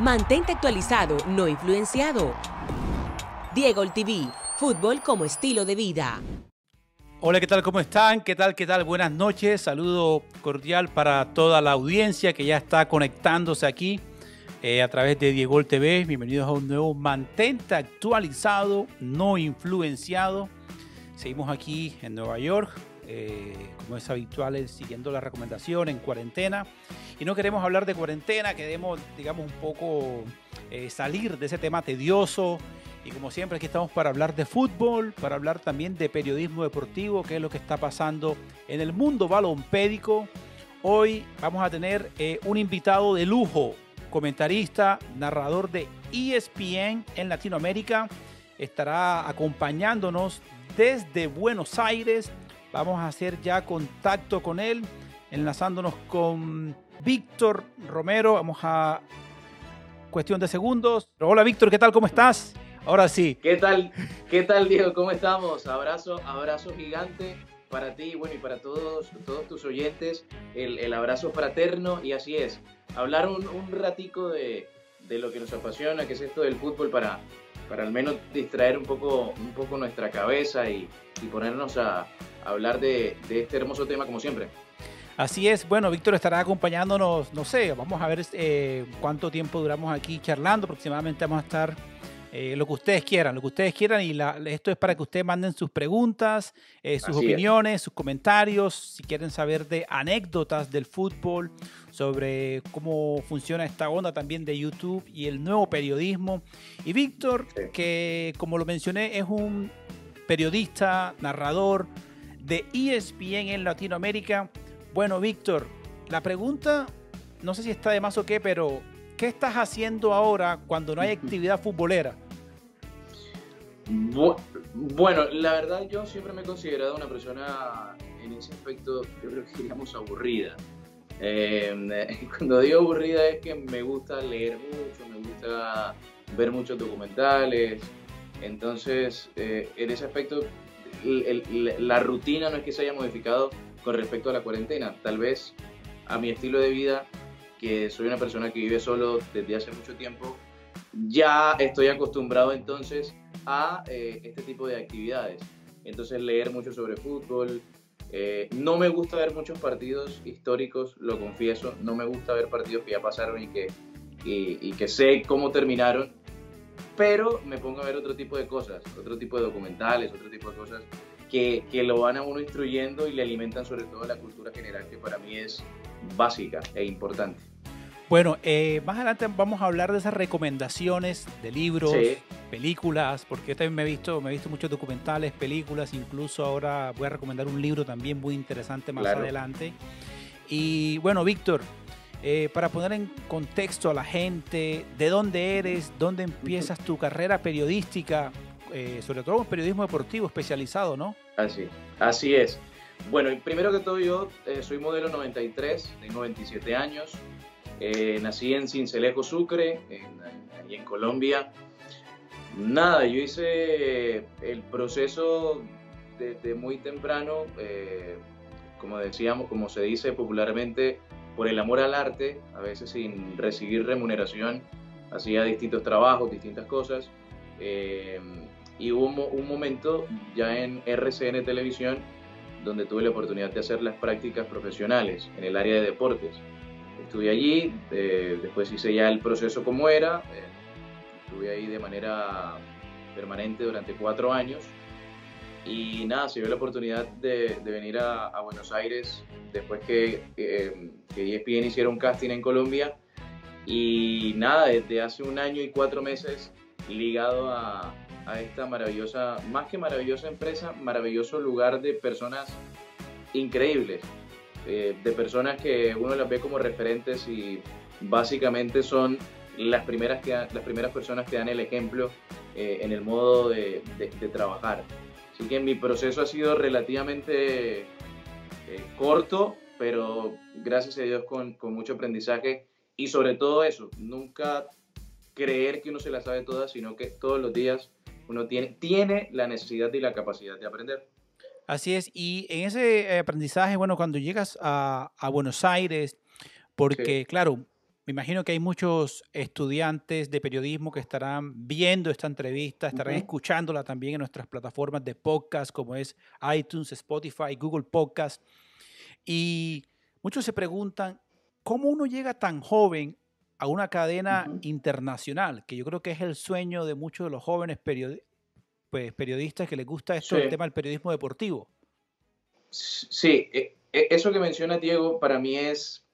Mantente actualizado, no influenciado. Diego TV, fútbol como estilo de vida. Hola, ¿qué tal? ¿Cómo están? ¿Qué tal? ¿Qué tal? Buenas noches. Saludo cordial para toda la audiencia que ya está conectándose aquí eh, a través de Diego TV. Bienvenidos a un nuevo Mantente actualizado, no influenciado. Seguimos aquí en Nueva York, eh, como es habitual, siguiendo la recomendación en cuarentena. Y no queremos hablar de cuarentena, queremos, digamos, un poco eh, salir de ese tema tedioso. Y como siempre, aquí estamos para hablar de fútbol, para hablar también de periodismo deportivo, que es lo que está pasando en el mundo balompédico. Hoy vamos a tener eh, un invitado de lujo, comentarista, narrador de ESPN en Latinoamérica. Estará acompañándonos desde Buenos Aires. Vamos a hacer ya contacto con él, enlazándonos con Víctor Romero. Vamos a cuestión de segundos. Hola Víctor, ¿qué tal? ¿Cómo estás? Ahora sí. ¿Qué tal? ¿Qué tal Diego? ¿Cómo estamos? Abrazo, abrazo gigante para ti bueno, y para todos, todos tus oyentes. El, abrazo fraterno y así es. Hablar un, un ratico de, de, lo que nos apasiona, que es esto del fútbol para, para al menos distraer un poco, un poco nuestra cabeza y, y ponernos a, hablar de, de este hermoso tema como siempre. Así es, bueno, Víctor estará acompañándonos, no sé, vamos a ver eh, cuánto tiempo duramos aquí charlando, aproximadamente vamos a estar eh, lo que ustedes quieran, lo que ustedes quieran. Y esto es para que ustedes manden sus preguntas, eh, sus opiniones, sus comentarios, si quieren saber de anécdotas del fútbol, sobre cómo funciona esta onda también de YouTube y el nuevo periodismo. Y Víctor, que como lo mencioné, es un periodista, narrador de ESPN en Latinoamérica. Bueno, Víctor, la pregunta, no sé si está de más o qué, pero ¿qué estás haciendo ahora cuando no hay actividad futbolera? Bueno, la verdad yo siempre me he considerado una persona en ese aspecto, yo creo que digamos aburrida. Eh, cuando digo aburrida es que me gusta leer mucho, me gusta ver muchos documentales, entonces, eh, en ese aspecto, la rutina no es que se haya modificado con respecto a la cuarentena. Tal vez a mi estilo de vida, que soy una persona que vive solo desde hace mucho tiempo, ya estoy acostumbrado entonces a eh, este tipo de actividades. Entonces, leer mucho sobre fútbol. Eh, no me gusta ver muchos partidos históricos, lo confieso. No me gusta ver partidos que ya pasaron y que, y que sé cómo terminaron pero me pongo a ver otro tipo de cosas, otro tipo de documentales, otro tipo de cosas que, que, lo van a uno instruyendo y le alimentan sobre todo la cultura general que para mí es básica e importante. Bueno, eh, más adelante vamos a hablar de esas recomendaciones de libros, películas, porque yo también me he visto, me he visto muchos documentales, películas, incluso ahora voy a recomendar un libro también muy interesante más adelante. Y bueno, Víctor, eh, para poner en contexto a la gente, de dónde eres, dónde empiezas tu carrera periodística, eh, sobre todo en periodismo deportivo especializado, ¿no? Así, así es. Bueno, primero que todo yo eh, soy modelo 93, tengo 27 años, nací en Cincelejo, Sucre, en, en Colombia. Nada, yo hice el proceso desde muy temprano, como decíamos, como se dice popularmente, por el amor al arte, a veces sin recibir remuneración, hacía distintos trabajos, distintas cosas. Eh, y hubo un, momento ya en RCN Televisión donde tuve la oportunidad de hacer las prácticas profesionales en el área de deportes. Estuve allí, eh, después hice ya el proceso como era, eh, estuve ahí de manera permanente durante cuatro años y nada, se dio la oportunidad de, venir a, Buenos Aires después que, eh, que ESPN hiciera un casting en Colombia. Y nada, desde hace un año y cuatro meses ligado a, a esta maravillosa, más que maravillosa empresa, maravilloso lugar de personas increíbles, eh, de personas que uno las ve como referentes y básicamente son las primeras, que, las primeras personas que dan el ejemplo eh, en el modo de, de trabajar. Así que mi proceso ha sido relativamente eh, corto, pero gracias a Dios con, con, mucho aprendizaje y sobre todo eso, nunca creer que uno se la sabe toda, sino que todos los días uno tiene, tiene la necesidad y la capacidad de aprender. Así es, y en ese aprendizaje, bueno, cuando llegas a, a Buenos Aires, porque claro, me imagino que hay muchos estudiantes de periodismo que estarán viendo esta entrevista, estarán escuchándola también en nuestras plataformas de podcast como es iTunes, Spotify, Google Podcast. Y muchos se preguntan, ¿cómo uno llega tan joven a una cadena internacional? Que yo creo que es el sueño de muchos de los jóvenes pues, periodistas que les gusta esto, el tema del periodismo deportivo. Sí, e, e, eso que menciona Diego para mí es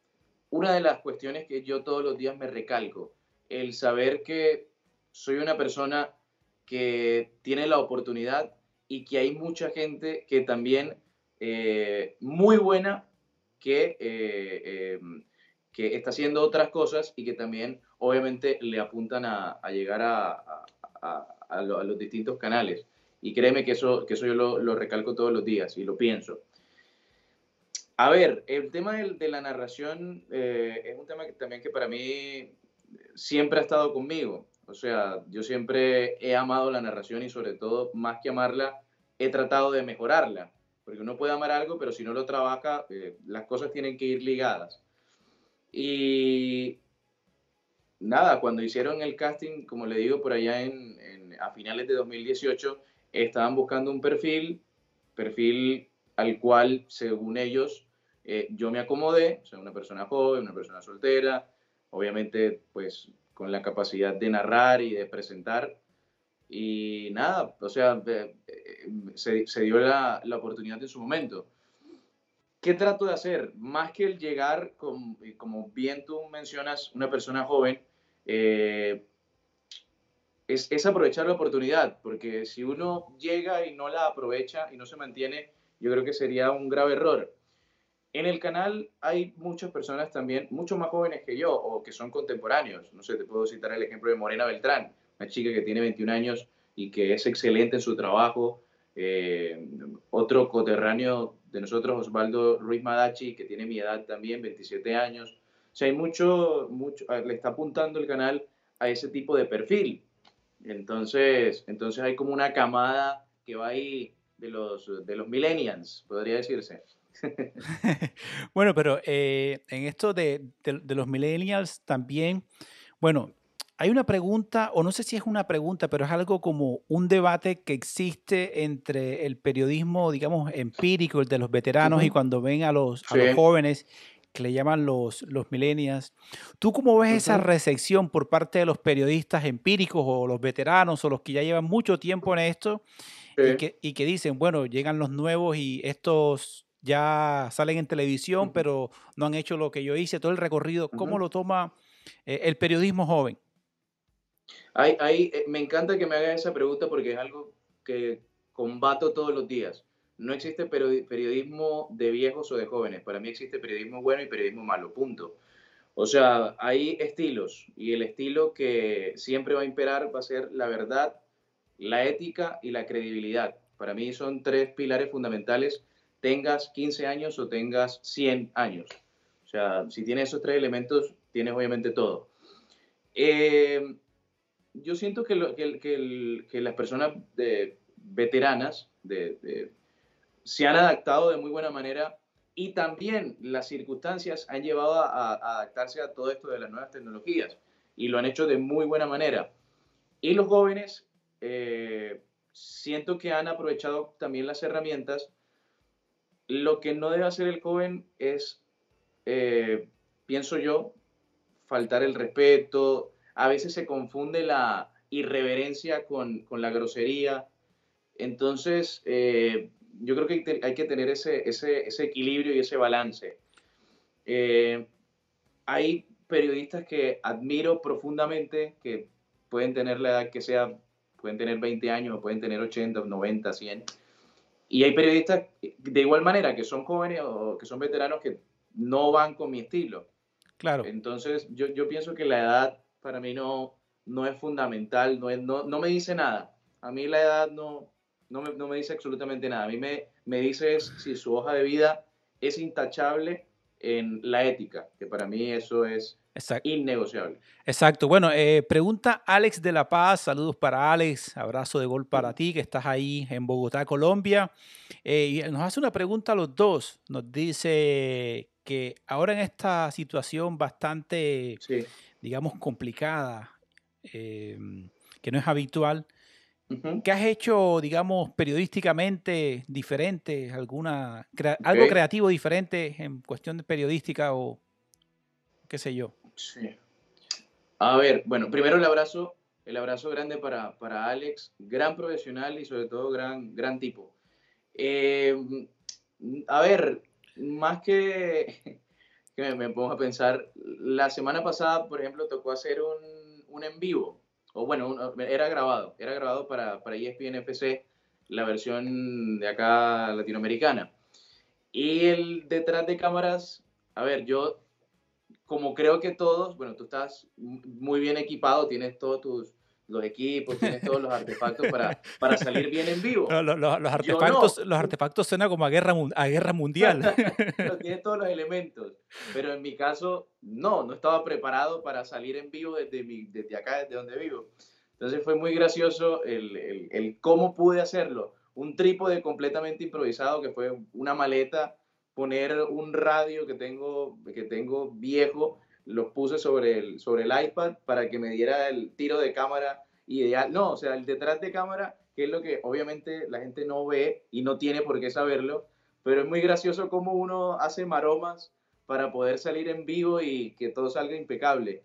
una de las cuestiones que yo todos los días me recalco, el saber que soy una persona que tiene la oportunidad y que hay mucha gente que también eh, muy buena que, eh, em, que está haciendo otras cosas y que también obviamente le apuntan a, llegar a, los distintos canales. Y créeme que eso, que eso yo lo recalco todos los días y lo pienso. A ver, el tema de, la narración eh, es un tema que, también que para mí siempre ha estado conmigo. O sea, yo siempre he amado la narración y sobre todo, más que amarla, he tratado de mejorarla. Porque uno puede amar algo, pero si no lo trabaja, eh, las cosas tienen que ir ligadas. Y nada, cuando hicieron el casting, como le digo, por allá en, a finales de 2018, estaban buscando un perfil, perfil al cual, según ellos, eh, yo me acomodé, soy una persona joven, una persona soltera, obviamente pues con la capacidad de narrar y de presentar. Y nada, o sea, eh, se, se, dio la, la, oportunidad en su momento. ¿Qué trato de hacer? Más que el llegar, con, como bien tú mencionas, una persona joven, eh, es, es, aprovechar la oportunidad, porque si uno llega y no la aprovecha y no se mantiene, yo creo que sería un grave error. En el canal hay muchas personas también, mucho más jóvenes que yo o que son contemporáneos. No sé, te puedo citar el ejemplo de Morena Beltrán, una chica que tiene 21 años y que es excelente en su trabajo. Eh, otro coterráneo de nosotros, Osvaldo Ruiz Madachi, que tiene mi edad también, 27 años. O sea, hay mucho, mucho, le está apuntando el canal a ese tipo de perfil. Entonces, entonces hay como una camada que va ahí de los, de los millennials, podría decirse. bueno, pero eh, en esto de, los millennials también, bueno, hay una pregunta, o no sé si es una pregunta, pero es algo como un debate que existe entre el periodismo, digamos, empírico, el de los veteranos, y cuando ven a los, jóvenes que le llaman los, los millennials. ¿Tú cómo ves esa recepción por parte de los periodistas empíricos o los veteranos o los que ya llevan mucho tiempo en esto y, que, y que dicen, bueno, llegan los nuevos y estos ya salen en televisión, pero no han hecho lo que yo hice, todo el recorrido. ¿Cómo lo toma eh, el periodismo joven? Hay, eh, me encanta que me haga esa pregunta porque es algo que combato todos los días. No existe periodismo de viejos o de jóvenes. Para mí existe periodismo bueno y periodismo malo, punto. O sea, hay estilos y el estilo que siempre va a imperar va a ser la verdad, la ética y la credibilidad. Para mí son tres pilares fundamentales tengas 15 años o tengas 100 años. O sea, si tienes esos tres elementos, tienes obviamente todo. Eh, yo siento que, las personas veteranas se han adaptado de muy buena manera y también las circunstancias han llevado a, adaptarse a todo esto de las nuevas tecnologías y lo han hecho de muy buena manera. Y los jóvenes eh, siento que han aprovechado también las herramientas lo que no debe hacer el joven es, eh, pienso yo, faltar el respeto. A veces se confunde la irreverencia con, la grosería. Entonces, eh, yo creo que hay que tener ese, ese, equilibrio y ese balance. Eh, hay periodistas que admiro profundamente, que pueden tener la edad que sea, pueden tener 20 años, pueden tener 80, 90, 100 y hay periodistas de igual manera que son jóvenes o que son veteranos que no van con mi estilo. Claro. Entonces, yo, yo pienso que la edad para mí no, no es fundamental, no, es, no, no me dice nada. A mí la edad no, no, me, no me dice absolutamente nada. A mí me, me dice si su hoja de vida es intachable, en la ética, que para mí eso es innegociable. Exacto. Bueno, eh, pregunta Alex de La Paz. Saludos para Alex. Abrazo de gol para ti, que estás ahí en Bogotá, Colombia. Eh, y nos hace una pregunta a los dos. Nos dice que ahora en esta situación bastante, digamos, complicada, em, que no es habitual, ¿qué has hecho, digamos, periodísticamente diferente? alguna ¿Algo creativo diferente en cuestión de periodística o qué sé yo? Sí. A ver, bueno, primero el abrazo, el abrazo grande para, para Alex, gran profesional y sobre todo gran, gran tipo. Em, a ver, más que, que me, pongo a pensar, la semana pasada, por ejemplo, tocó hacer un, un en vivo, o bueno, era grabado, era grabado para, para ESPN FC, la versión de acá latinoamericana. Y el detrás de cámaras, a ver, yo como creo que todos, bueno, tú estás muy bien equipado, tienes todos tus los equipos, tienes todos los artefactos para, para salir bien en vivo. los, artefactos, los artefactos suenan como a guerra, a guerra mundial. tienes todos los elementos, pero en mi caso no, no estaba preparado para salir en vivo desde, mi, desde acá, desde donde vivo. Entonces fue muy gracioso el, el, el cómo pude hacerlo. Un trípode completamente improvisado que fue una maleta poner un radio que tengo, que tengo viejo, lo puse sobre el, sobre el iPad para que me diera el tiro de cámara ideal. No, o sea, el detrás de cámara, que es lo que obviamente la gente no ve y no tiene por qué saberlo, pero es muy gracioso cómo uno hace maromas para poder salir en vivo y que todo salga impecable.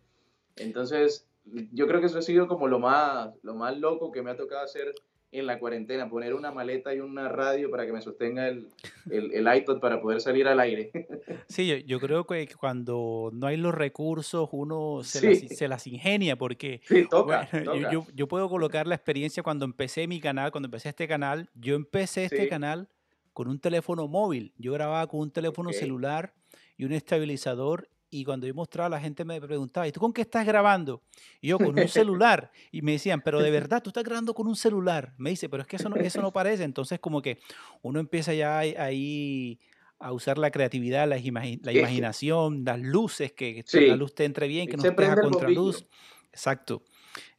Entonces, yo creo que eso ha sido como lo más, lo más loco que me ha tocado hacer en la cuarentena, poner una maleta y una radio para que me sostenga el, el, iPad para poder salir al aire. Sí, yo, creo que cuando no hay los recursos uno se, las, se las, ingenia porque sí, toca, Yo, yo, puedo colocar la experiencia cuando empecé mi canal, cuando empecé este canal, yo empecé este canal con un teléfono móvil, yo grababa con un teléfono celular y un estabilizador y cuando yo mostraba, la gente me preguntaba, ¿y tú con qué estás grabando? Y yo con un celular. Y me decían, pero de verdad, tú estás grabando con un celular. Me dice, pero es que eso no, eso no parece. Entonces, como que uno empieza ya ahí a usar la creatividad, la, la imaginación, las luces, que la luz te entre bien, que no estés a contraluz. Exacto.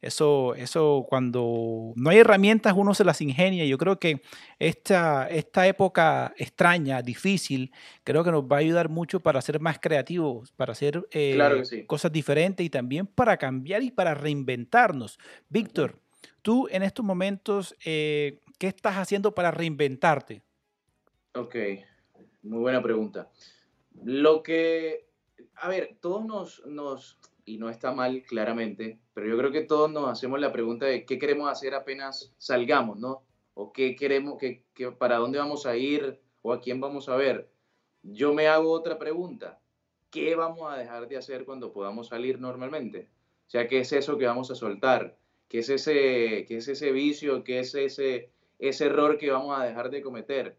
Eso, eso cuando no hay herramientas uno se las ingenia. Yo creo que esta, esta época extraña, difícil, creo que nos va a ayudar mucho para ser más creativos, para hacer eh, cosas diferentes y también para cambiar y para reinventarnos. Víctor, tú en estos momentos, eh, ¿qué estás haciendo para reinventarte? Ok, muy buena pregunta. Lo que, a ver, todos nos, nos y no está mal claramente, pero yo creo que todos nos hacemos la pregunta de qué queremos hacer apenas salgamos, ¿no? O qué queremos, qué, para dónde vamos a ir o a quién vamos a ver. Yo me hago otra pregunta. ¿Qué vamos a dejar de hacer cuando podamos salir normalmente? O sea, ¿qué es eso que vamos a soltar? ¿Qué es ese, qué es ese vicio? ¿Qué es ese, ese error que vamos a dejar de cometer?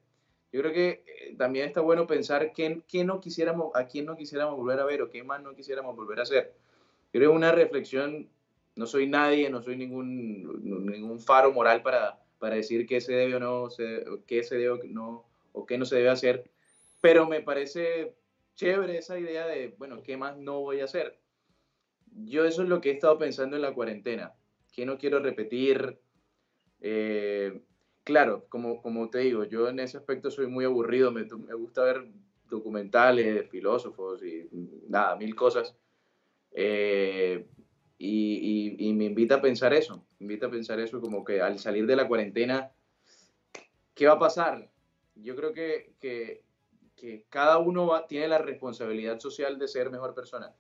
Yo creo que eh, también está bueno pensar qué, qué no quisiéramos, a quién no quisiéramos volver a ver o qué más no quisiéramos volver a hacer creo una reflexión, no soy nadie, no soy ningún, ningún faro moral para, para decir qué se debe o no, qué se debe o no, o qué no se debe hacer, pero me parece chévere esa idea de, bueno, ¿qué más no voy a hacer? Yo eso es lo que he estado pensando en la cuarentena, que no quiero repetir. Eh, claro, como, como te digo, yo en ese aspecto soy muy aburrido, me, me gusta ver documentales filósofos y nada, mil cosas. Eh, y, me invita a pensar eso, me invita a pensar eso como que al salir de la cuarentena, ¿qué va a pasar? Yo creo que, que, cada uno tiene la responsabilidad social de ser mejor persona,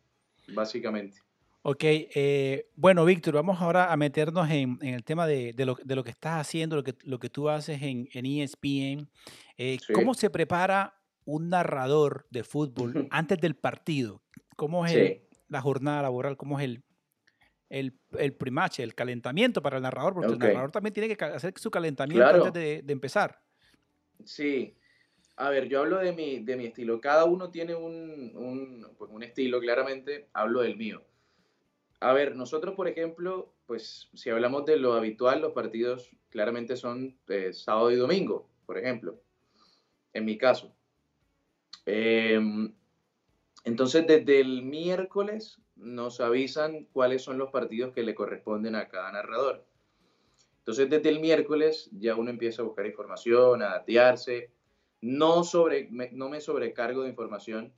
básicamente. Ok, eh, bueno, Víctor, vamos ahora a meternos en, el tema de, lo, de, lo, que estás haciendo, lo que, lo que tú haces en, en ESPN. Eh, ¿Cómo se prepara un narrador de fútbol antes del partido? ¿Cómo es el, la jornada laboral, cómo es el, el, el primache, el calentamiento para el narrador, porque el narrador también tiene que hacer su calentamiento antes de, empezar. Sí. A ver, yo hablo de mi, de mi estilo. Cada uno tiene un, un, pues un estilo, claramente. Hablo del mío. A ver, nosotros, por ejemplo, pues si hablamos de lo habitual, los partidos claramente son eh, sábado y domingo, por ejemplo. En mi caso. Eh, Entonces, desde el miércoles nos avisan cuáles son los partidos que le corresponden a cada narrador. Entonces, desde el miércoles ya uno empieza a buscar información, a datearse. No, sobre, no me sobrecargo de información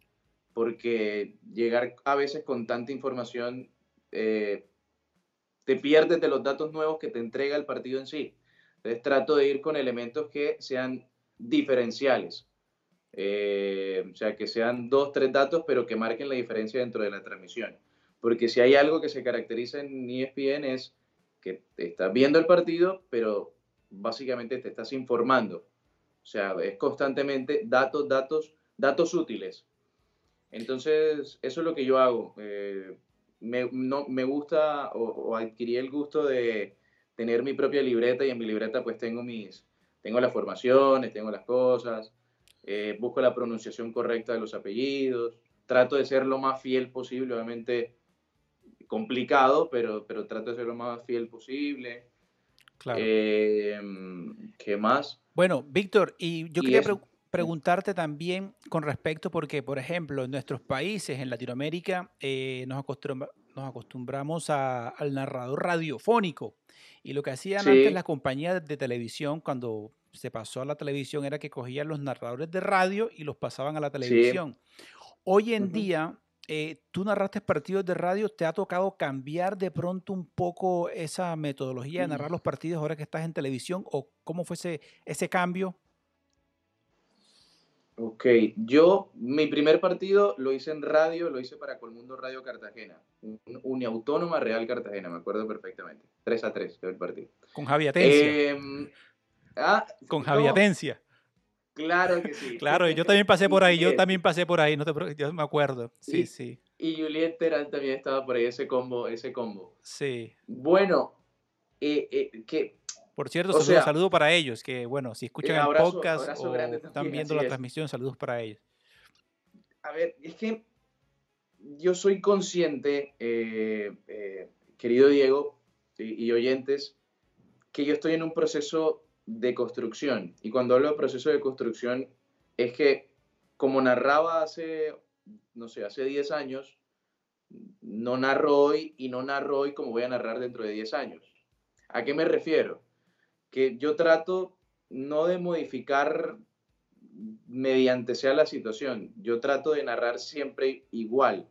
porque llegar a veces con tanta información eh, te pierdes de los datos nuevos que te entrega el partido en sí. Entonces trato de ir con elementos que sean diferenciales. Eh, o sea, que sean dos, tres datos, pero que marquen la diferencia dentro de la transmisión. Porque si hay algo que se caracteriza en ESPN es que te estás viendo el partido, pero básicamente te estás informando. O sea, es constantemente datos, datos, datos útiles. Entonces, eso es lo que yo hago. Eh, me, no, me gusta o, adquirí el gusto de tener mi propia libreta y en mi libreta pues tengo mis, tengo las formaciones, tengo las cosas, eh, busco la pronunciación correcta de los apellidos, trato de ser lo más fiel posible, obviamente complicado, pero, pero trato de ser lo más fiel posible. Claro. Eh, ¿Qué más? Bueno, Víctor, y yo quería preguntarte también con respecto, porque, por ejemplo, en nuestros países, en Latinoamérica, eh, nos, nos, acostumbramos al narrador radiofónico. Y lo que hacían antes las compañías de televisión, cuando se pasó a la televisión, era que cogían los narradores de radio y los pasaban a la televisión. Hoy en día, eh, tú narraste partidos de radio, ¿te ha tocado cambiar de pronto un poco esa metodología de narrar los partidos ahora que estás en televisión? ¿O cómo fue ese, ese cambio? Ok, yo mi primer partido lo hice en radio, lo hice para Colmundo Radio Cartagena, Uniautónoma Real Cartagena, me acuerdo perfectamente. 3 a 3 el partido. Con Javi Atencia. Em, ah, Con Javi Atencia. Claro que sí. Claro, yo también pasé por ahí, yo también pasé por ahí, no te yo me acuerdo. Sí, sí. Y Juliet Terán también estaba por ahí, ese combo, ese combo. Sí. Bueno, eh, eh, que... Por cierto, saludo, saludo, para ellos, que bueno, si escuchan el podcast o están viendo la transmisión, saludos para ellos. A ver, es que yo soy consciente, eh, querido Diego y oyentes, que yo estoy en un proceso de construcción. Y cuando hablo de proceso de construcción, es que como narraba hace, no sé, hace 10 años, no narro hoy y no narro hoy como voy a narrar dentro de 10 años. ¿A qué me refiero? Que yo trato no de modificar mediante sea la situación, yo trato de narrar siempre igual.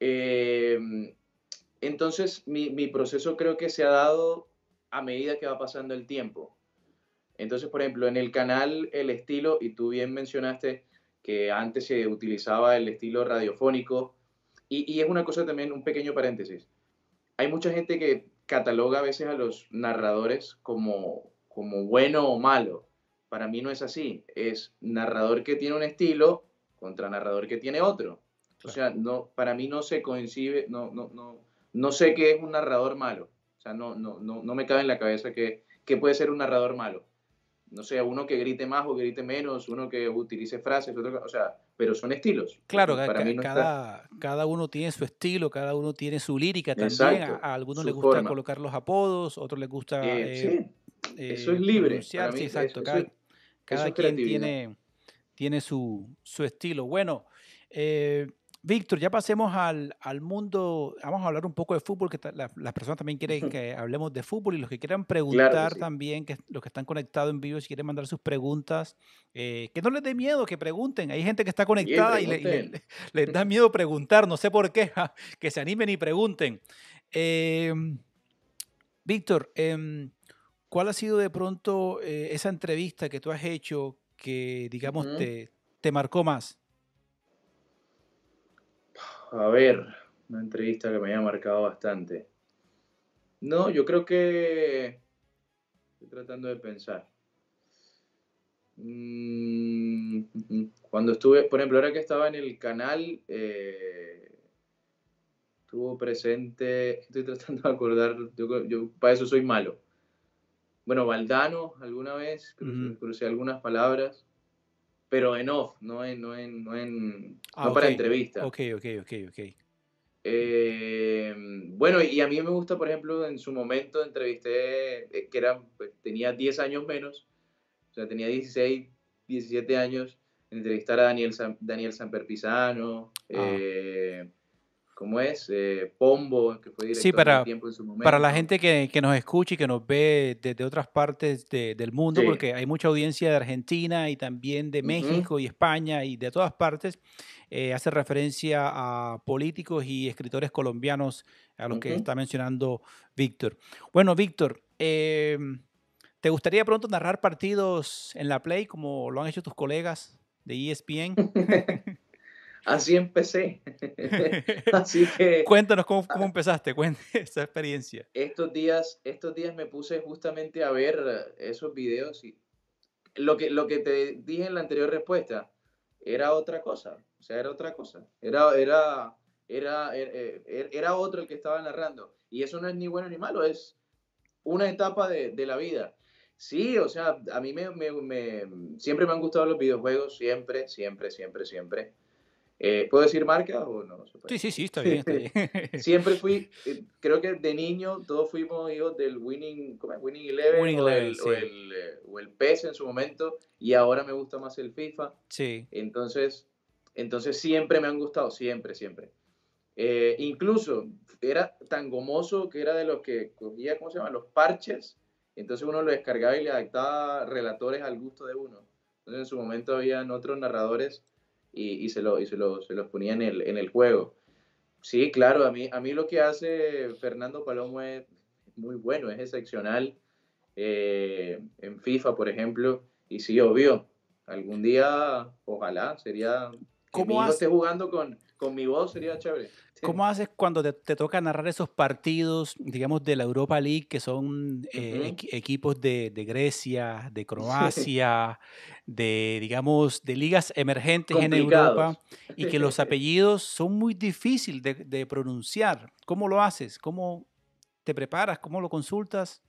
Eh, entonces, mi, mi proceso creo que se ha dado a medida que va pasando el tiempo. Entonces, por ejemplo, en el canal El Estilo, y tú bien mencionaste que antes se utilizaba el estilo radiofónico, y, es una cosa también, un pequeño paréntesis. Hay mucha gente que cataloga a veces a los narradores como, como bueno o malo. Para mí no es así. Es narrador que tiene un estilo contra narrador que tiene otro. O sea, no, para mí no se coincide, no, no, no, no sé qué es un narrador malo. O sea, no, no, no, no me cabe en la cabeza que, que puede ser un narrador malo. No sé, uno que grite más o grite menos, uno que utilice frases, otro, o sea, pero son estilos. Claro, para mí cada, cada uno tiene su estilo, cada uno tiene su lírica también. a, algunos les gusta colocar los apodos, otros les gusta. Eh, sí, eh, eso es libre. sí, exacto. cada, cada quien tiene, tiene su, su estilo. Bueno, eh, Víctor, ya pasemos al, mundo, vamos a hablar un poco de fútbol, que las personas también quieren que hablemos de fútbol y los que quieran preguntar también, que los que están conectados en vivo, si quieren mandar sus preguntas, eh, que no les dé miedo, que pregunten. Hay gente que está conectada y les da miedo preguntar, no sé por qué, que se animen y pregunten. Em, Víctor, em, ¿cuál ha sido de pronto eh, esa entrevista que tú has hecho que, digamos, te, te marcó más? A ver, una entrevista que me haya marcado bastante. No, yo creo que estoy tratando de pensar. Mm, cuando estuve, por ejemplo, ahora que estaba en el canal, eh, estuvo presente, estoy tratando de acordar, yo, para eso soy malo. Bueno, Valdano alguna vez, crucé algunas palabras pero en off, no en, no en, no en, ah, no para entrevista. Ok, ok, ok, ok. Eh, bueno, y a mí me gusta, por ejemplo, en su momento entrevisté, eh, que era, pues, tenía 10 años menos, o sea, tenía 16, 17 años, entrevistar a Daniel, Daniel Samper Pisano, ah. eh, ¿cómo es? Eh, Pombo, que fue director sí, para, tiempo en su momento. Para la gente que, que, nos escucha y que nos ve desde otras partes del mundo, porque hay mucha audiencia de Argentina y también de México y España y de todas partes, eh, hace referencia a políticos y escritores colombianos a los que está mencionando Víctor. Bueno, Víctor, em, ¿te gustaría pronto narrar partidos en la Play como lo han hecho tus colegas de ESPN? Así empecé. Así que. Cuéntanos cómo, cómo empezaste, cuéntanos esa experiencia. Estos días, estos días me puse justamente a ver esos videos y lo que, lo que te dije en la anterior respuesta era otra cosa. O sea, era otra cosa. Era, era, era, era, er, er, era otro el que estaba narrando. Y eso no es ni bueno ni malo, es una etapa de, de la vida. Sí, o sea, a mí me, me, me, siempre me han gustado los videojuegos, siempre, siempre, siempre, siempre. Eh, ¿Puedo decir marca o no? Sí, sí, sí, está bien. Siempre fui, eh, creo que de niño todos fuimos hijos del Winning, ¿cómo es? Winning Eleven, o, el, o, el, eh, o, el, PES en su momento y ahora me gusta más el FIFA. Sí. Entonces, entonces siempre me han gustado, siempre, siempre. incluso era tan gomoso que era de los que cogía, ¿cómo se llama? Los parches. Entonces uno lo descargaba y le adaptaba relatores al gusto de uno. Entonces en su momento habían otros narradores y, se, lo, y se, lo, se los ponía en el, en el juego. Sí, claro, a mí, a mí lo que hace Fernando Palomo es muy bueno, es excepcional. Eh, en FIFA, por ejemplo, y sí, obvio, algún día, ojalá, sería... ¿Cómo esté jugando con, con mi voz sería chévere. ¿Cómo haces cuando te, toca narrar esos partidos, digamos, de la Europa League, que son eh, equipos de, Grecia, de Croacia, de, digamos, de ligas emergentes en Europa, y que los apellidos son muy difíciles de, de, pronunciar? ¿Cómo lo haces? ¿Cómo te preparas? ¿Cómo lo consultas?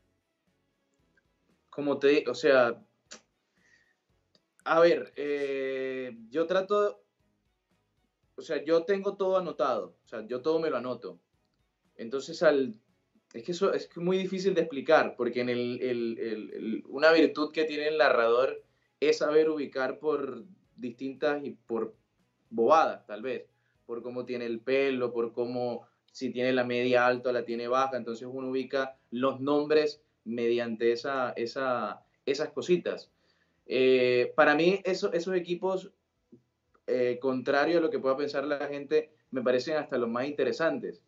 Como te o sea, a ver, eh, yo trato o sea, yo tengo todo anotado, o sea, yo todo me lo anoto. Entonces, al, es que eso es muy difícil de explicar, porque en el, el, el, una virtud que tiene el narrador es saber ubicar por distintas y por bobadas, tal vez, por cómo tiene el pelo, por cómo, si tiene la media alta o la tiene baja, entonces uno ubica los nombres mediante esa, esa, esas cositas. Eh, para mí, eso, esos equipos eh, contrario a lo que pueda pensar la gente, me parecen hasta los más interesantes.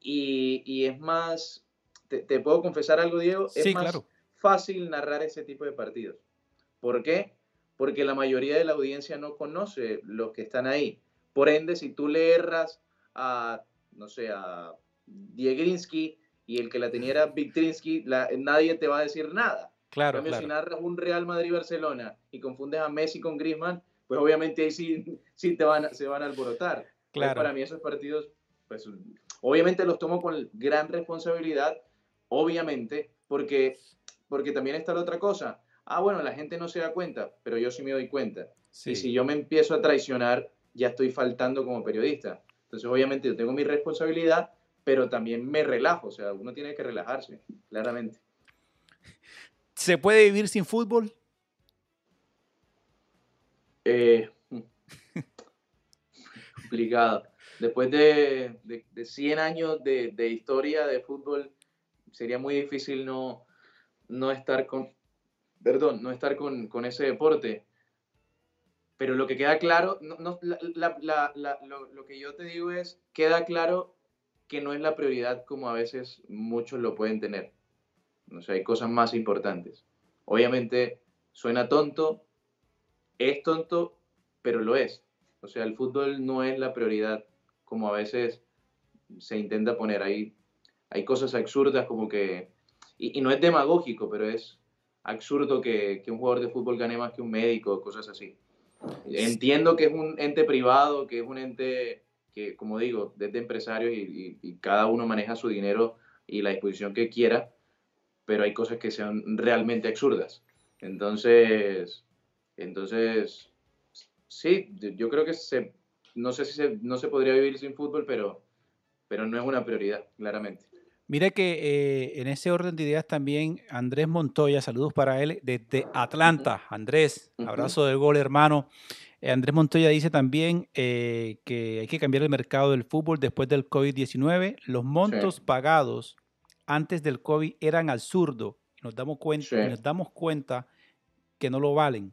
Y, y es más, te, puedo confesar algo, Diego, es más fácil narrar ese tipo de partidos. ¿Por qué? Porque la mayoría de la audiencia no conoce los que están ahí. Por ende, si tú le erras a, no sé, a Diegrinsky y el que la tenía era Viktrinsky, nadie te va a decir nada. Claro, si narras un Real Madrid-Barcelona y confundes a Messi con Griezmann, pues obviamente ahí sí, sí te van, se van a alborotar. Claro. para mí esos partidos, pues obviamente los tomo con gran responsabilidad, obviamente, porque, porque también está la otra cosa. Ah, bueno, la gente no se da cuenta, pero yo sí me doy cuenta. Y si yo me empiezo a traicionar, ya estoy faltando como periodista. Entonces, obviamente, yo tengo mi responsabilidad, pero también me relajo. O sea, uno tiene que relajarse, claramente. ¿Se puede vivir sin fútbol? Eh, complicado. Después de, de, 100 años de, de, historia de fútbol, sería muy difícil no, no estar con, perdón, no estar con, con ese deporte. Pero lo que queda claro, no, la, la, la, lo, lo, que yo te digo es, queda claro que no es la prioridad como a veces muchos lo pueden tener. O sea, hay cosas más importantes. Obviamente suena tonto, es tonto, pero lo es. O sea, el fútbol no es la prioridad como a veces se intenta poner ahí. Hay cosas absurdas como que, y, no es demagógico, pero es absurdo que, que, un jugador de fútbol gane más que un médico, cosas así. Entiendo que es un ente privado, que es un ente que, como digo, desde empresarios y, y cada uno maneja su dinero y la disposición que quiera, pero hay cosas que sean realmente absurdas. Entonces, entonces, sí, yo creo que se, no sé si se, no se podría vivir sin fútbol, pero, pero no es una prioridad, claramente. Mire que eh, en ese orden de ideas también Andrés Montoya, saludos para él desde Atlanta. Andrés, abrazo del gol, hermano. Eh, Andrés Montoya dice también eh, que hay que cambiar el mercado del fútbol después del COVID-19. Los montos pagados antes del COVID eran absurdos. Nos damos cuenta, nos damos cuenta que no lo valen.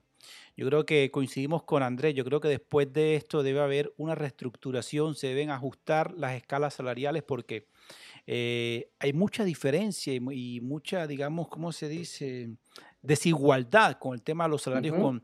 Yo creo que coincidimos con Andrés. Yo creo que después de esto debe haber una reestructuración, se deben ajustar las escalas salariales porque eh, hay mucha diferencia y, mucha, digamos, ¿cómo se dice? Desigualdad con el tema de los salarios con,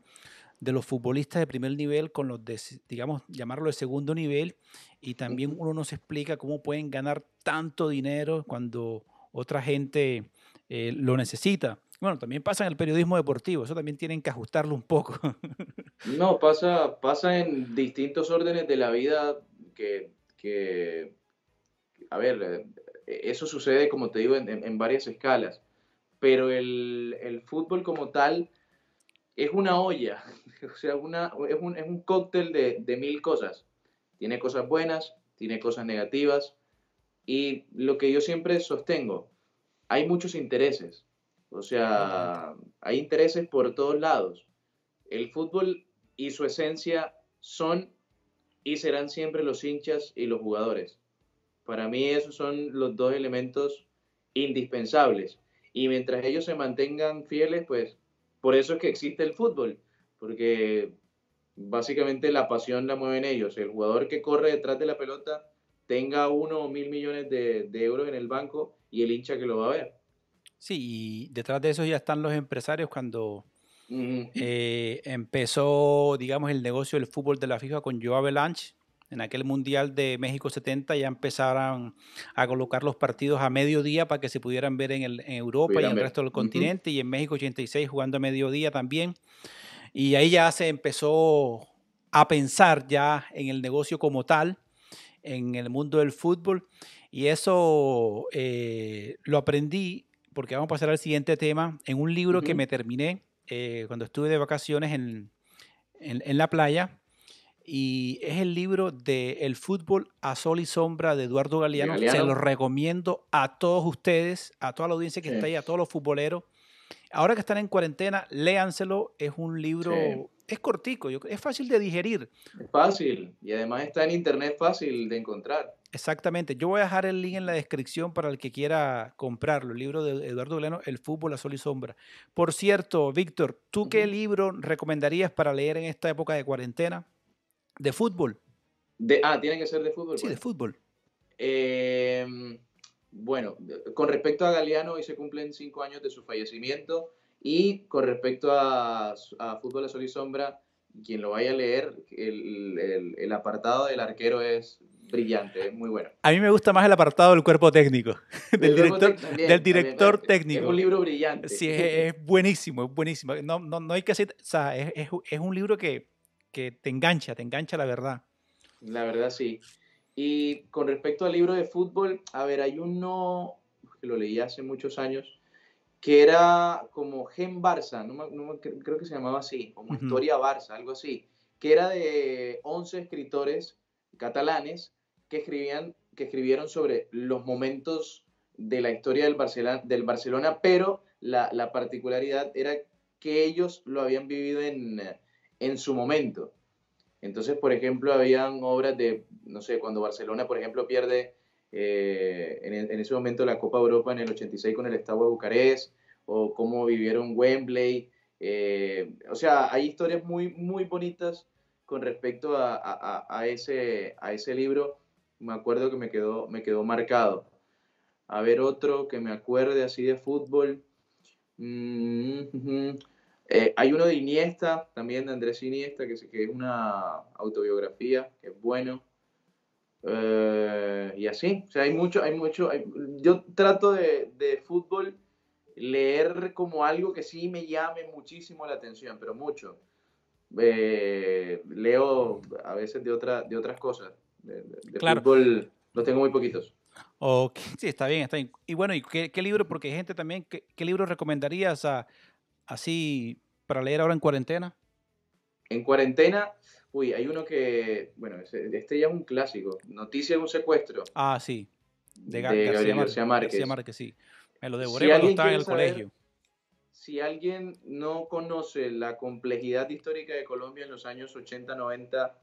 de los futbolistas de primer nivel con los de, digamos, llamarlo de segundo nivel. Y también uno nos explica cómo pueden ganar tanto dinero cuando otra gente eh, lo necesita. Bueno, también pasa en el periodismo deportivo, eso también tienen que ajustarlo un poco. No, pasa, pasa en distintos órdenes de la vida que, que a ver, eh, eso sucede, como te digo, en, varias escalas, pero el, el, fútbol como tal es una olla, o sea, una, es, un, es un cóctel de, de mil cosas. Tiene cosas buenas, tiene cosas negativas, y lo que yo siempre sostengo, hay muchos intereses. O sea, hay intereses por todos lados. El fútbol y su esencia son y serán siempre los hinchas y los jugadores. Para mí esos son los dos elementos indispensables. Y mientras ellos se mantengan fieles, pues por eso es que existe el fútbol, porque básicamente la pasión la mueven ellos. El jugador que corre detrás de la pelota tenga uno o mil millones de, euros en el banco y el hincha que lo va a ver. Sí, y detrás de eso ya están los empresarios cuando eh, empezó, digamos, el negocio del fútbol de la FIFA con Joe Avalanche. En aquel Mundial de México 70 ya empezaron a colocar los partidos a mediodía para que se pudieran ver en, Europa y en el resto del continente. Y en México 86 jugando a mediodía también. Y ahí ya se empezó a pensar ya en el negocio como tal en el mundo del fútbol. Y eso eh, lo aprendí, porque vamos a pasar al siguiente tema, en un libro que me terminé eh, cuando estuve de vacaciones en, en, la playa. Y es el libro de El fútbol a sol y sombra de Eduardo Galeano. Se lo recomiendo a todos ustedes, a toda la audiencia que está ahí, a todos los futboleros. Ahora que están en cuarentena, léanselo. Es un libro es cortico, es fácil de digerir. Es fácil y además está en internet fácil de encontrar. Exactamente. Yo voy a dejar el link en la descripción para el que quiera comprarlo, el libro de Eduardo Gleno, El fútbol a sol y sombra. Por cierto, Víctor, ¿tú qué libro recomendarías para leer en esta época de cuarentena? ¿De fútbol? De, ah, tiene que ser de fútbol. Sí, de fútbol. Em, bueno, con respecto a Galeano, hoy se cumplen cinco años de su fallecimiento. Y con respecto a, Fútbol de Sol y Sombra, quien lo vaya a leer, el, apartado del arquero es brillante, es muy bueno. A mí me gusta más el apartado del cuerpo técnico, del director, del director técnico. Es un libro brillante. Sí, es, buenísimo, es buenísimo. No, no, no hay que hacer, o sea, es, es, un libro que, que te engancha, te engancha la verdad. La verdad, sí. Y con respecto al libro de fútbol, a ver, hay uno que lo leí hace muchos años, que era como Gen Barça, no, creo que se llamaba así, como Historia Barça, algo así, que era de 11 escritores catalanes que, escribían, que escribieron sobre los momentos de la historia del Barcelona, del Barcelona pero la, particularidad era que ellos lo habían vivido en, en su momento. Entonces, por ejemplo, habían obras de, no sé, cuando Barcelona, por ejemplo, pierde eh, en, ese momento la Copa Europa en el 86 con el Estado de Bucarest, o cómo vivieron Wembley. Eh, o sea, hay historias muy, muy bonitas con respecto a, ese, a ese libro. Me acuerdo que me quedó, me quedó marcado. A ver otro que me acuerde así de fútbol. Mm, eh, hay uno de Iniesta, también de Andrés Iniesta, que, que es una autobiografía, que es bueno. Eh, y así, o sea, hay mucho, hay mucho, yo trato de, de, fútbol leer como algo que sí me llame muchísimo la atención, pero mucho. Eh, leo a veces de, otra, de otras cosas. De, fútbol los tengo muy poquitos. sí, está bien, está bien. Y bueno, ¿y qué, libro? Porque hay gente también, ¿qué, qué libro recomendarías a, así para leer ahora en cuarentena? En cuarentena, Uy, hay uno que, bueno, este ya es un clásico. Noticia de un secuestro. Ah, sí. De, Gabriel García Márquez. García Márquez, sí. Me lo devoré cuando estaba en el colegio. si alguien no conoce la complejidad histórica de Colombia en los años 80, 90,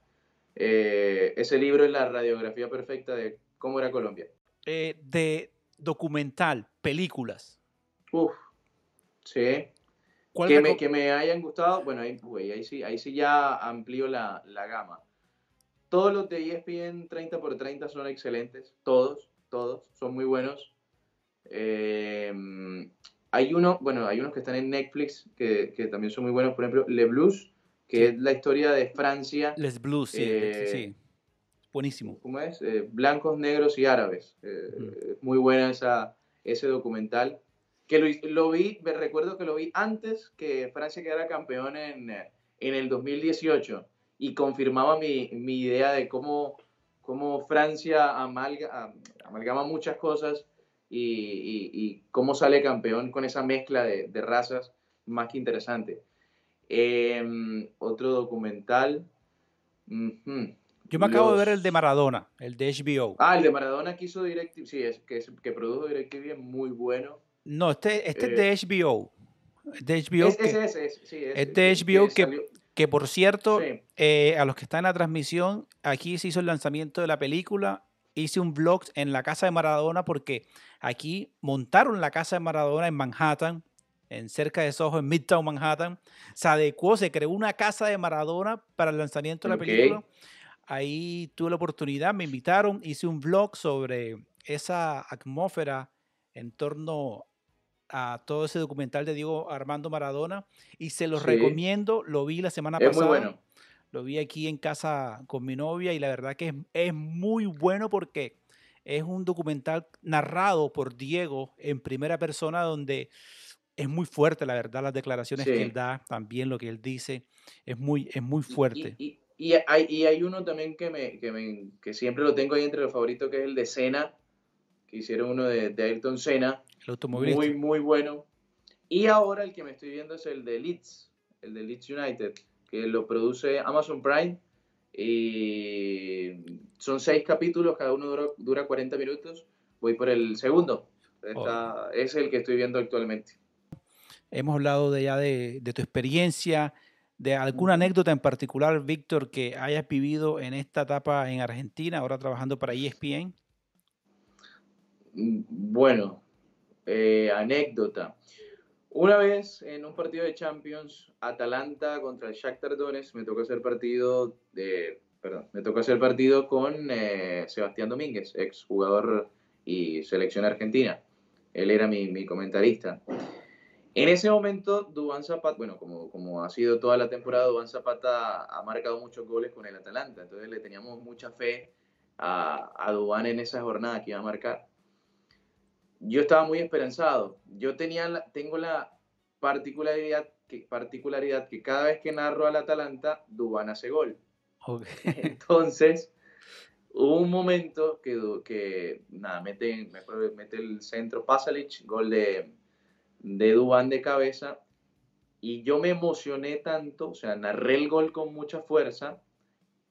eh, ese libro es la radiografía perfecta de cómo era Colombia. Eh, de documental, películas. Uf, sí. Que me, que me, hayan gustado, bueno, ahí, ahí, sí, ahí sí ya amplío la, la gama. Todos los de ESPN 30x30 son excelentes, todos, todos, son muy buenos. Eh, hay uno, bueno, hay unos que están en Netflix que, que, también son muy buenos, por ejemplo, Le Blues, que es la historia de Francia. Les Blues, sí, eh, sí. Buenísimo. ¿Cómo es? Eh, blancos, negros y árabes. Eh, muy buena esa, ese documental. Que lo, lo, vi, me recuerdo que lo vi antes que Francia quedara campeón en, en el 2018 y confirmaba mi, mi idea de cómo, cómo Francia amalga, amalgama muchas cosas y, y, cómo sale campeón con esa mezcla de, de razas más que interesante. Em, otro documental. Yo me acabo de ver el de Maradona, el de HBO. Ah, el de Maradona que hizo DirecTV, sí, es, que, que produjo DirecTV es muy bueno. No, este, este es de HBO. Es de HBO. Es, que, es, es, sí, es, de HBO que, que, por cierto, eh, a los que están en la transmisión, aquí se hizo el lanzamiento de la película. Hice un vlog en la casa de Maradona porque aquí montaron la casa de Maradona en Manhattan en cerca de Soho, en Midtown Manhattan. Se adecuó, se creó una casa de Maradona para el lanzamiento de la película. Ahí tuve la oportunidad, me invitaron, hice un vlog sobre esa atmósfera en torno a todo ese documental de Diego Armando Maradona y se los recomiendo, lo vi la semana pasada. Muy bueno. Lo vi aquí en casa con mi novia y la verdad que es, es muy bueno porque es un documental narrado por Diego en primera persona donde es muy fuerte, la verdad, las declaraciones que él da, también lo que él dice, es muy, es muy fuerte. Y hay, y hay uno también que, me, que, me, que siempre lo tengo ahí entre los favoritos, que es el de Senna, que hicieron uno de, de Ayrton Senna. El automovilista. Muy, muy bueno. Y ahora el que me estoy viendo es el de Leeds, el de Leeds United, que lo produce Amazon Prime. Y son seis capítulos, cada uno dura, dura 40 minutos. Voy por el segundo. Esta, Es el que estoy viendo actualmente. Hemos hablado de ya de, de tu experiencia de alguna anécdota en particular, Víctor, que hayas vivido en esta etapa en Argentina, ahora trabajando para ESPN? Bueno, eh, anécdota. Una vez en un partido de Champions, Atalanta contra el Shakhtar Donetsk, me tocó hacer partido de, perdón, me tocó hacer partido con eh, Sebastián Domínguez, ex jugador y selección argentina. Él era mi, mi comentarista. En ese momento, Dubán Zapata, bueno, como, como ha sido toda la temporada, Dubán Zapata ha marcado muchos goles con el Atalanta, entonces le teníamos mucha fe a, a Dubán en esa jornada que iba a marcar. Yo estaba muy esperanzado. Yo tenía tengo la particularidad que, particularidad que cada vez que narro al Atalanta, Dubán hace gol. Entonces, hubo un momento que, que nada, mete, mete el centro Pasalic, gol de, de Dubán de cabeza y yo me emocioné tanto, o sea, narré el gol con mucha fuerza,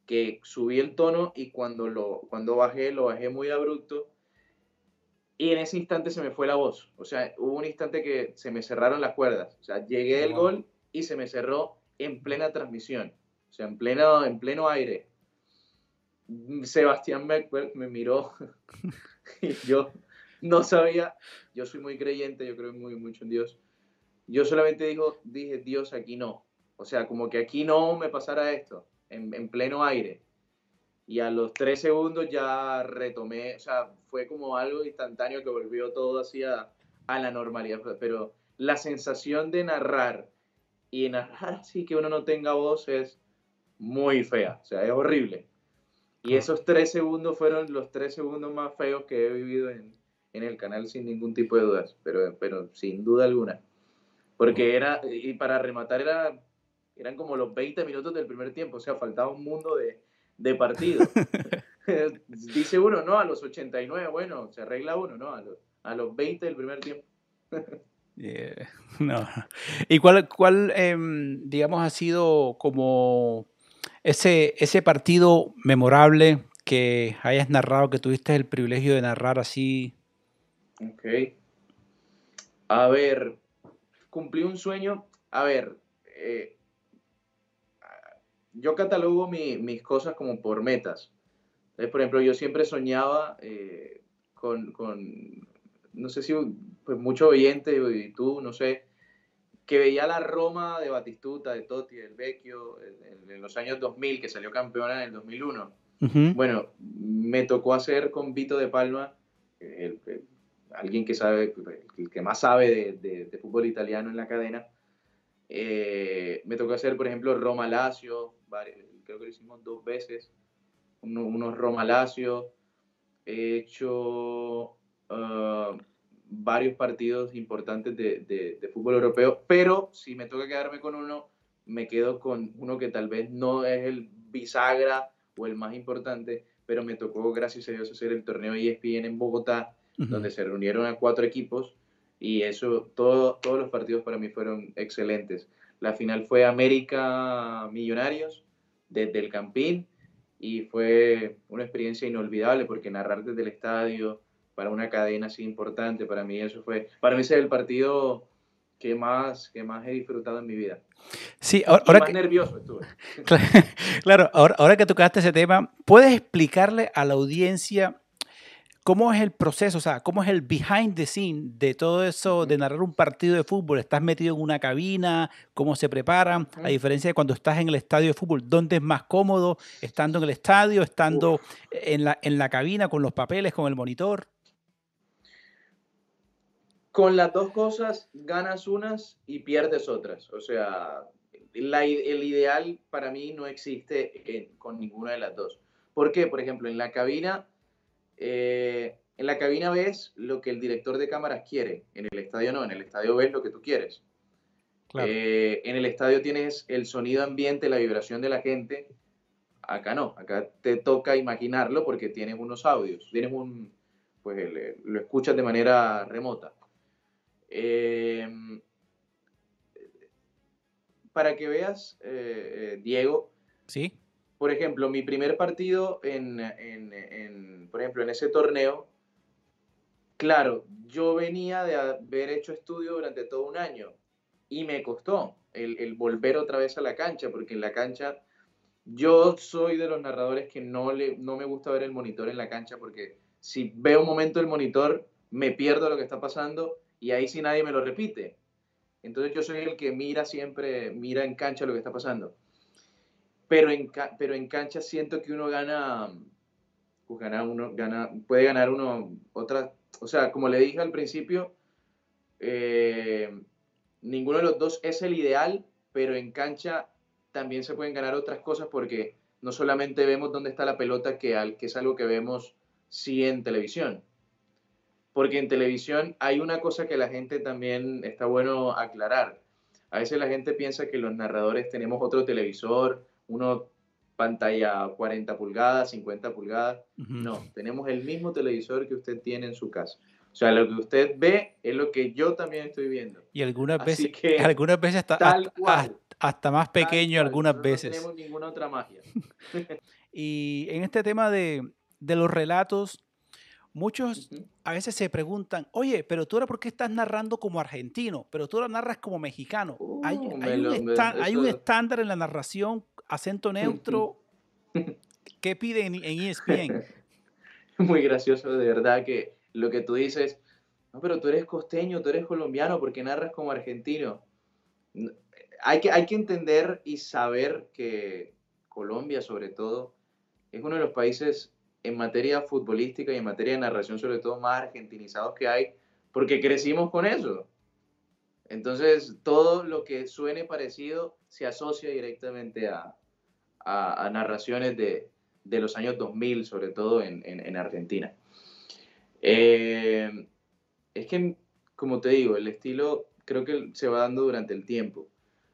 que subí el tono y cuando, lo, cuando bajé, lo bajé muy abrupto y en ese instante se me fue la voz. O sea, hubo un instante que se me cerraron las cuerdas. O sea, llegué el gol y se me cerró en plena transmisión. O sea, en pleno, en pleno aire. Sebastián me, me miró y yo no sabía, yo soy muy creyente, yo creo muy mucho en Dios. Yo solamente digo, dije, Dios, aquí no. O sea, como que aquí no me pasara esto, en, en pleno aire. Y a los tres segundos ya retomé, o sea, fue como algo instantáneo que volvió todo así a, a la normalidad. Pero la sensación de narrar y narrar así que uno no tenga voz es muy fea, o sea, es horrible. Y esos tres segundos fueron los tres segundos más feos que he vivido en, en el canal sin ningún tipo de dudas, pero, pero sin duda alguna. Porque era, y para rematar, era, eran como los 20 minutos del primer tiempo, o sea, faltaba un mundo de, de partido. Dice uno, no, a los 89, bueno, se arregla uno, ¿no? A los, a los 20 del primer tiempo. no. ¿Y cuál, cuál em, digamos, ha sido como ese, ese partido memorable que hayas narrado, que tuviste el privilegio de narrar así Ok. A ver, cumplí un sueño. A ver, eh, yo catalogo mis cosas como por metas. por ejemplo, yo siempre soñaba eh, con, no sé si pues, mucho oyente y tú, no sé, que veía la Roma de Batistuta, de Totti, del Vecchio, en, los años 2000, que salió campeona en el 2001. Bueno, me tocó hacer con Vito de Palma, alguien que sabe, el que más sabe de, fútbol italiano en la cadena. Eh, me tocó hacer, por ejemplo, Roma Lazio, creo que lo hicimos dos veces, unos Roma Lazio. He hecho ah, varios partidos importantes de, de, fútbol europeo, pero si me toca quedarme con uno, me quedo con uno que tal vez no es el bisagra o el más importante, pero me tocó, gracias a Dios, hacer el torneo ESPN en Bogotá, donde se reunieron a cuatro equipos y eso, todo, todos los partidos para mí fueron excelentes. La final fue América Millonarios desde el Campín y fue una experiencia inolvidable porque narrar desde el estadio para una cadena así importante, para mí eso fue, para mí ese es el partido que más, que más he disfrutado en mi vida. Sí, ahora, más nervioso estuve. Claro, ahora, ahora que tocaste ese tema, ¿puedes explicarle a la audiencia ¿Cómo es el proceso? O sea, ¿cómo es el behind the scene de todo eso de narrar un partido de fútbol? ¿Estás metido en una cabina? ¿Cómo se preparan? A diferencia de cuando estás en el estadio de fútbol, ¿dónde es más cómodo? ¿Estando en el estadio? ¿Estando en la, en la cabina con los papeles, con el monitor? Con las dos cosas ganas unas y pierdes otras. O sea, el ideal para mí no existe con ninguna de las dos. ¿Por qué? Por ejemplo, en la cabina eh, en la cabina ves lo que el director de cámaras quiere, en el estadio no, en el estadio ves lo que tú quieres. Eh, en el estadio tienes el sonido ambiente, la vibración de la gente. Acá no, acá te toca imaginarlo porque tienes unos audios, tienes un, pues lo escuchas de manera remota. Em, para que veas, eh, Diego, ¿Sí? por ejemplo, mi primer partido en, en, por ejemplo, en ese torneo, claro, yo venía de haber hecho estudio durante todo un año y me costó el, volver otra vez a la cancha, porque en la cancha yo soy de los narradores que no, le, no me gusta ver el monitor en la cancha, porque si veo un momento el monitor, me pierdo lo que está pasando y ahí sí nadie me lo repite. Entonces yo soy el que mira siempre, mira en cancha lo que está pasando pero en, pero en cancha siento que uno gana, pues gana uno, gana, puede ganar uno otra, o sea, como le dije al principio, eh, ninguno de los dos es el ideal, pero en cancha también se pueden ganar otras cosas porque no solamente vemos dónde está la pelota, que, al, que es algo que vemos sí en televisión. Porque en televisión hay una cosa que la gente también está bueno aclarar. A veces la gente piensa que los narradores tenemos otro televisor uno pantalla 40 pulgadas, 50 pulgadas. No, tenemos el mismo televisor que usted tiene en su casa. O sea, lo que usted ve es lo que yo también estoy viendo. Y algunas veces, algunas veces hasta, hasta, más pequeño, algunas veces. No tenemos ninguna otra magia. y en este tema de, de los relatos, Muchos a veces se preguntan, oye, pero tú ahora por qué estás narrando como argentino, pero tú lo narras como mexicano. hay, uh, hay, un estándar en la narración acento neutro. ¿Qué piden en, ESPN? Muy gracioso, de verdad, que lo que tú dices, no, pero tú eres costeño, tú eres colombiano, porque narras como argentino? Hay que, hay que entender y saber que Colombia, sobre todo, es uno de los países en materia futbolística y en materia de narración, sobre todo, más argentinizados que hay, porque crecimos con eso. Entonces, todo lo que suene parecido se asocia directamente a, narraciones de, los años 2000, sobre todo en, en, Argentina. Eh, es que, como te digo, el estilo creo que se va dando durante el tiempo.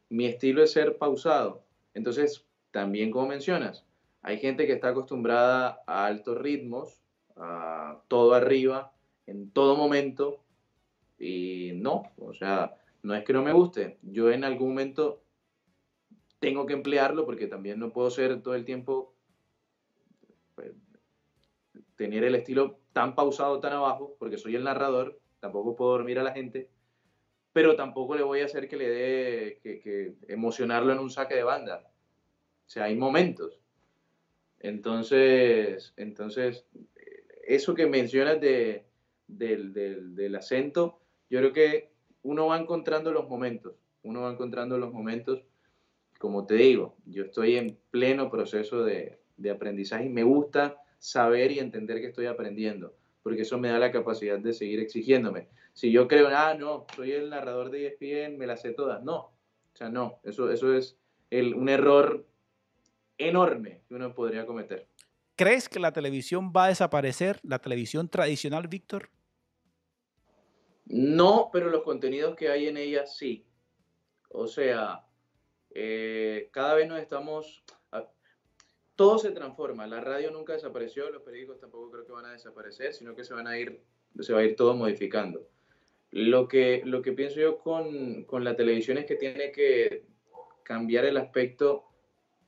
Mi estilo es ser pausado. Entonces, también como mencionas, hay gente que está acostumbrada a altos ritmos, a todo arriba, en todo momento, y no, o sea, no es que no me guste. Yo en algún momento tengo que emplearlo porque también no puedo ser todo el tiempo, pues, tener el estilo tan pausado, tan abajo, porque soy el narrador, tampoco puedo dormir a la gente, pero tampoco le voy a hacer que le dé, que, emocionarlo en un saque de banda. O sea, hay momentos. Entonces, entonces eso que mencionas de, del, del acento, yo creo que uno va encontrando los momentos, uno va encontrando los momentos, como te digo, yo estoy en pleno proceso de, de aprendizaje y me gusta saber y entender que estoy aprendiendo, porque eso me da la capacidad de seguir exigiéndome. Si yo creo, ah, no, soy el narrador de ESPN, me las sé todas, no, o sea, no, eso, eso es un error enorme que uno podría cometer. ¿Crees que la televisión va a desaparecer, la televisión tradicional, Víctor? No, pero los contenidos que hay en ella sí. O sea, eh, cada vez nos estamos... todo se transforma. La radio nunca desapareció, los periódicos tampoco creo que van a desaparecer, sino que se van a ir, se va a ir todo modificando. Lo que, lo que pienso yo con, con la televisión es que tiene que cambiar el aspecto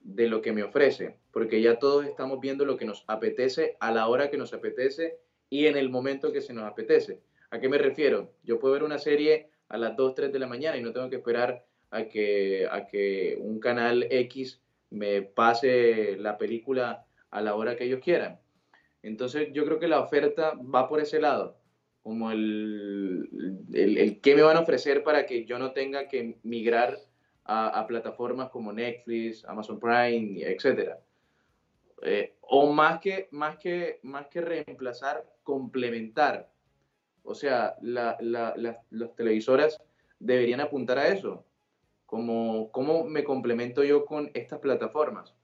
de lo que me ofrece, porque ya todos estamos viendo lo que nos apetece a la hora que nos apetece y en el momento que se nos apetece. ¿A qué me refiero? Yo puedo ver una serie a las 2, 3 de la mañana y no tengo que esperar a que, a que un canal X me pase la película a la hora que ellos quieran. Entonces yo creo que la oferta va por ese lado, como el, el, qué me van a ofrecer para que yo no tenga que migrar a, a plataformas como Netflix, Amazon Prime, etc. Eh, o más que, más, que, más que reemplazar, complementar o sea, las televisoras deberían apuntar a eso. Como, ¿Cómo me complemento yo con estas plataformas?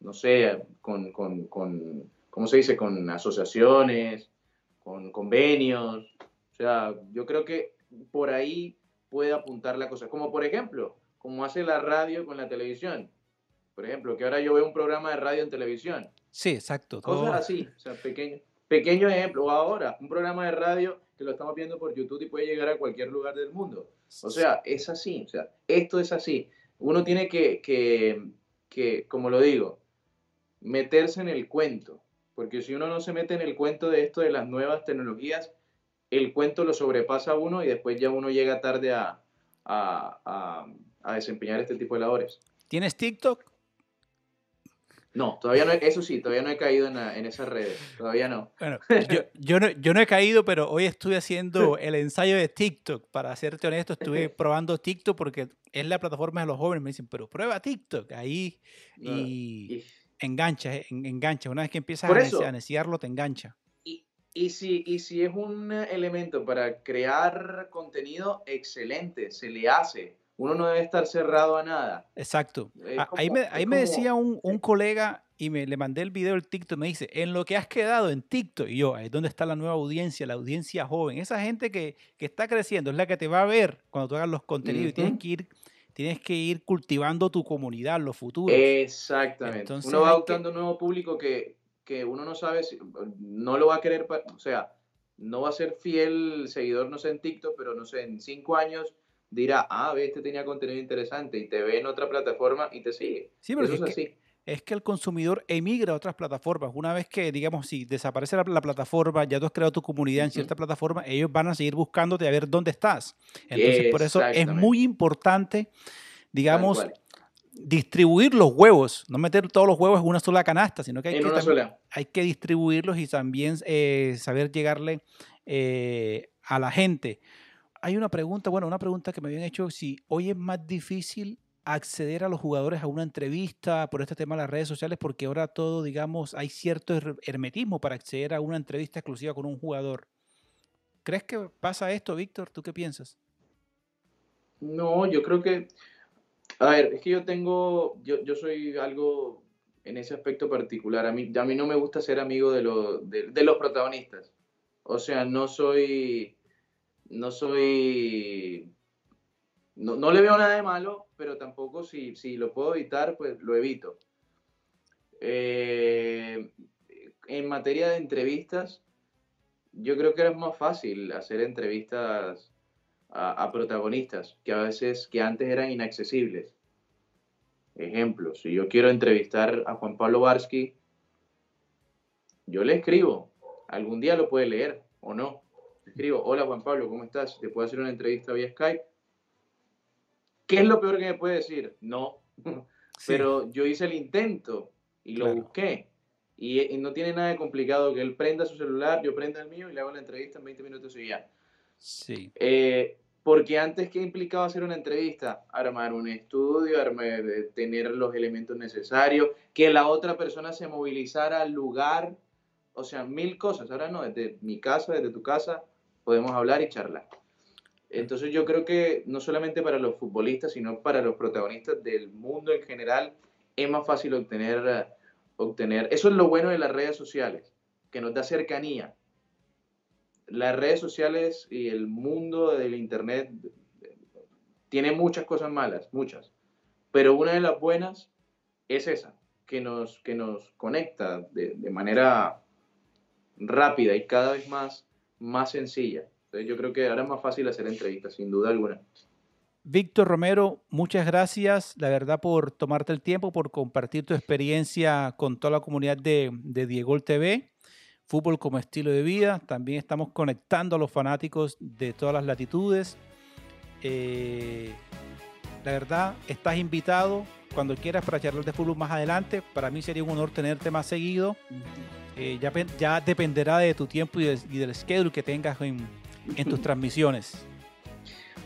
No sé, con, con, con ¿cómo se dice? Con asociaciones, con convenios. O sea, yo creo que por ahí puede apuntar la cosa. Como por ejemplo, como hace la radio con la televisión. Por ejemplo, que ahora yo veo un programa de radio en televisión. Sí, exacto. Cosas así, o sea, pequeño, pequeño ejemplo. O ahora, un programa de radio que lo estamos viendo por YouTube y puede llegar a cualquier lugar del mundo. O sea, es así, o sea, esto es así. Uno tiene que, que, que, como lo digo, meterse en el cuento, porque si uno no se mete en el cuento de esto de las nuevas tecnologías, el cuento lo sobrepasa a uno y después ya uno llega tarde a, a, a, a desempeñar este tipo de labores. ¿Tienes TikTok? No, todavía no, eso sí, todavía no he caído en, en esas redes, todavía no. Bueno, yo, yo, no, yo no he caído, pero hoy estuve haciendo el ensayo de TikTok. Para serte honesto, estuve probando TikTok porque es la plataforma de los jóvenes. Me dicen, pero prueba TikTok ahí y engancha, engancha. Una vez que empiezas a iniciarlo, te engancha. Y, y, si, y si es un elemento para crear contenido, excelente, se le hace uno no debe estar cerrado a nada. Exacto. ahí me, ahí me decía un, un, colega y me le mandé el video del TikTok, me dice, en lo que has quedado en TikTok, y yo, ahí es donde está la nueva audiencia, la audiencia joven, esa gente que, que, está creciendo, es la que te va a ver cuando tú hagas los contenidos y tienes que ir tienes que ir cultivando tu comunidad, los futuros. Exactamente. Entonces, uno va adoptando un nuevo público que, que uno no sabe si no lo va a querer, o sea, no va a ser fiel seguidor, no sé, en TikTok, pero no sé, en cinco años dirá, ah, ve, este tenía contenido interesante y te ve en otra plataforma y te sigue. Sí, pero es, así. Que, es que el consumidor emigra a otras plataformas. Una vez que, digamos, si desaparece la, plataforma, ya tú has creado tu comunidad en cierta plataforma, ellos van a seguir buscándote a ver dónde estás. Entonces, por eso es muy importante, digamos, distribuir los huevos, no meter todos los huevos en una sola canasta, sino que hay, que, hay que distribuirlos y también eh, saber llegarle eh, a la gente hay una pregunta, bueno, una pregunta que me habían hecho, si hoy es más difícil acceder a los jugadores a una entrevista por este tema de las redes sociales, porque ahora todo, digamos, hay cierto hermetismo para acceder a una entrevista exclusiva con un jugador. ¿Crees que pasa esto, Víctor? ¿Tú qué piensas? No, yo creo que, a ver, es que yo tengo, yo, yo soy algo en ese aspecto particular. A mí, a mí no me gusta ser amigo de, de, de los protagonistas. O sea, no soy no soy, no, le veo nada de malo, pero tampoco si, si lo puedo evitar, pues lo evito. Eh, en materia de entrevistas, yo creo que era más fácil hacer entrevistas a, protagonistas que a veces, que antes eran inaccesibles. Ejemplo, si yo quiero entrevistar a Juan Pablo Barsky, yo le escribo, algún día lo puede leer o no escribo, hola Juan Pablo, ¿cómo estás? ¿Te puedo hacer una entrevista vía Skype? ¿Qué es lo peor que me puede decir? No. Pero yo hice el intento y lo busqué. Y, no tiene nada de complicado que él prenda su celular, yo prenda el mío y le hago la entrevista en 20 minutos y ya. Sí. Eh, porque antes, ¿qué implicaba hacer una entrevista? Armar un estudio, armar, eh, tener los elementos necesarios, que la otra persona se movilizara al lugar, o sea, mil cosas. Ahora no, desde mi casa, desde tu casa, podemos hablar y charlar. Entonces yo creo que no solamente para los futbolistas, sino para los protagonistas del mundo en general, es más fácil obtener, obtener. Eso es lo bueno de las redes sociales, que nos da cercanía. Las redes sociales y el mundo del Internet tiene muchas cosas malas, muchas. Pero una de las buenas es esa, que nos, que nos conecta de, de manera rápida y cada vez más, más sencilla yo creo que ahora es más fácil hacer entrevistas, sin duda alguna. Víctor Romero, muchas gracias, la verdad, por tomarte el tiempo, por compartir tu experiencia con toda la comunidad de, de Diego TV, fútbol como estilo de vida. También estamos conectando a los fanáticos de todas las latitudes. Eh, la verdad, estás invitado cuando quieras para charlar de fútbol más adelante. Para mí sería un honor tenerte más seguido. Eh, ya, ya, dependerá de tu tiempo y, y del schedule que tengas en, en tus transmisiones.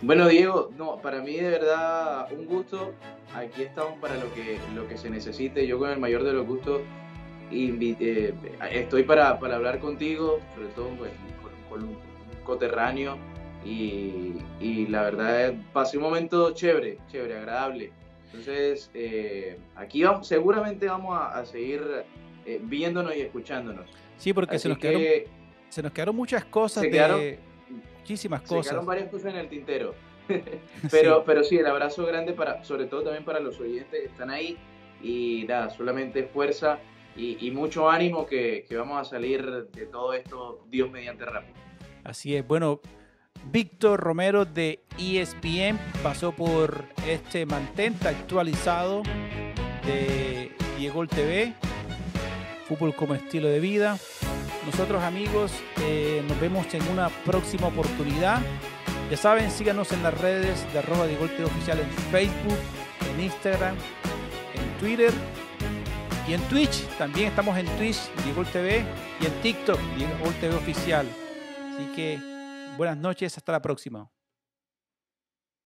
Bueno, Diego, no, para mí de verdad un gusto. Aquí estamos para lo que, lo que se necesite. Yo con el mayor de los gustos eh, estoy para, hablar contigo, sobre todo pues, con, un coterráneo. Y, la verdad, pasé un momento chévere, chévere, agradable. Entonces, eh, aquí vamos, seguramente vamos a, seguir eh, viéndonos y escuchándonos. Sí, porque se nos, quedaron, se nos quedaron muchas cosas de muchísimas cosas. Se quedaron varias cosas en el tintero. pero, sí. pero sí, el abrazo grande para, sobre todo también para los oyentes que están ahí. Y nada, solamente fuerza y, mucho ánimo que, que, vamos a salir de todo esto, Dios mediante rápido. Así es. Bueno, Víctor Romero de ESPN pasó por este mantenta actualizado de Diego TV, fútbol como estilo de vida. Nosotros amigos eh, nos vemos en una próxima oportunidad. Ya saben, síganos en las redes de arroba de Golpe Oficial en Facebook, en Instagram, en Twitter y en Twitch. También estamos en Twitch, Diego TV, y en TikTok, Diego TV Oficial. Así que buenas noches, hasta la próxima.